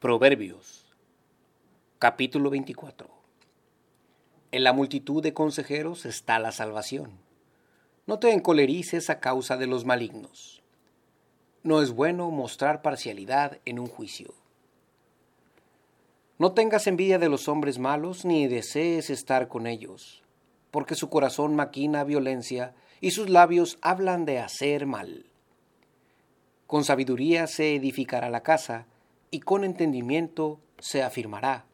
Proverbios capítulo 24 En la multitud de consejeros está la salvación. No te encolerices a causa de los malignos. No es bueno mostrar parcialidad en un juicio. No tengas envidia de los hombres malos ni desees estar con ellos, porque su corazón maquina violencia y sus labios hablan de hacer mal. Con sabiduría se edificará la casa, y con entendimiento se afirmará,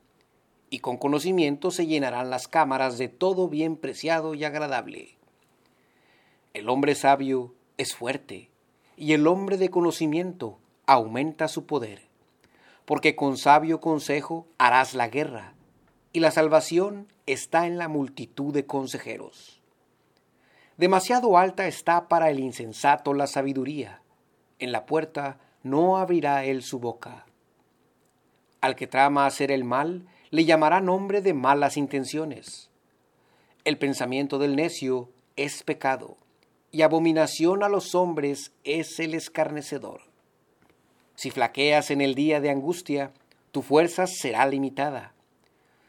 y con conocimiento se llenarán las cámaras de todo bien preciado y agradable. El hombre sabio es fuerte, y el hombre de conocimiento aumenta su poder, porque con sabio consejo harás la guerra, y la salvación está en la multitud de consejeros. Demasiado alta está para el insensato la sabiduría, en la puerta no abrirá él su boca. Al que trama hacer el mal, le llamará nombre de malas intenciones. El pensamiento del necio es pecado, y abominación a los hombres es el escarnecedor. Si flaqueas en el día de angustia, tu fuerza será limitada.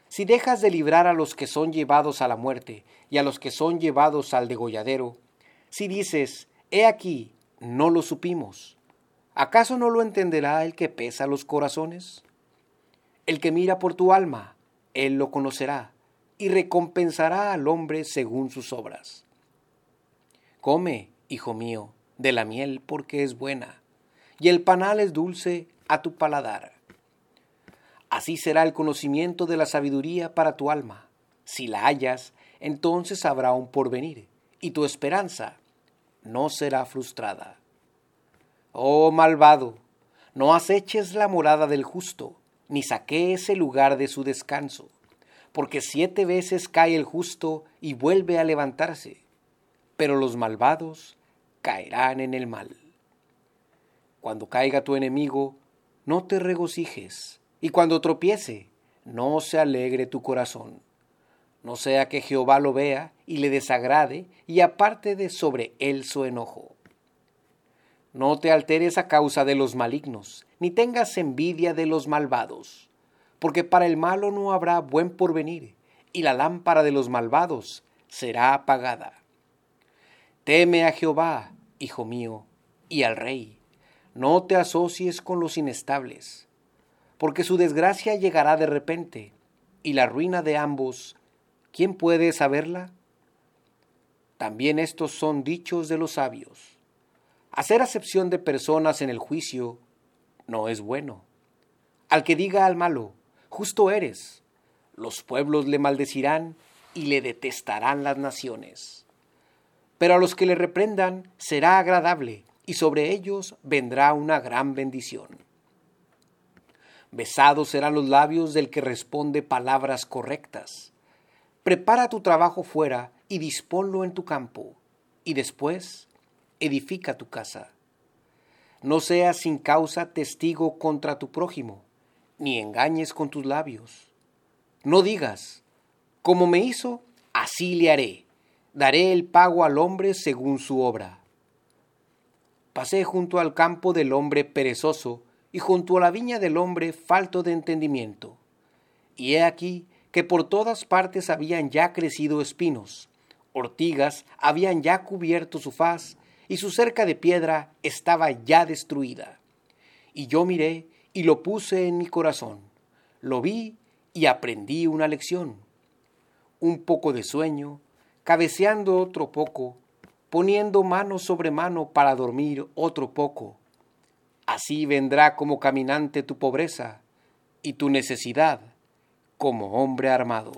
Si dejas de librar a los que son llevados a la muerte y a los que son llevados al degolladero, si dices, he aquí, no lo supimos, ¿acaso no lo entenderá el que pesa los corazones? El que mira por tu alma, él lo conocerá y recompensará al hombre según sus obras. Come, hijo mío, de la miel porque es buena, y el panal es dulce a tu paladar. Así será el conocimiento de la sabiduría para tu alma. Si la hallas, entonces habrá un porvenir, y tu esperanza no será frustrada. Oh malvado, no aceches la morada del justo, ni saquees el lugar de su descanso, porque siete veces cae el justo y vuelve a levantarse, pero los malvados caerán en el mal. Cuando caiga tu enemigo, no te regocijes, y cuando tropiece, no se alegre tu corazón. No sea que Jehová lo vea y le desagrade y aparte de sobre él su enojo. No te alteres a causa de los malignos, ni tengas envidia de los malvados, porque para el malo no habrá buen porvenir, y la lámpara de los malvados será apagada. Teme a Jehová, hijo mío, y al rey. No te asocies con los inestables, porque su desgracia llegará de repente, y la ruina de ambos, ¿quién puede saberla? También estos son dichos de los sabios Hacer acepción de personas en el juicio no es bueno. Al que diga al malo, justo eres, los pueblos le maldecirán y le detestarán las naciones. Pero a los que le reprendan será agradable y sobre ellos vendrá una gran bendición. Besados serán los labios del que responde palabras correctas. Prepara tu trabajo fuera y disponlo en tu campo, y después edifica tu casa. No seas sin causa testigo contra tu prójimo, ni engañes con tus labios. No digas, como me hizo, así le haré, daré el pago al hombre según su obra. Pasé junto al campo del hombre perezoso y junto a la viña del hombre falto de entendimiento. Y he aquí que por todas partes habían ya crecido espinos, ortigas habían ya cubierto su faz, y su cerca de piedra estaba ya destruida. Y yo miré y lo puse en mi corazón. Lo vi y aprendí una lección. Un poco de sueño, cabeceando otro poco, poniendo mano sobre mano para dormir otro poco. Así vendrá como caminante tu pobreza y tu necesidad como hombre armado.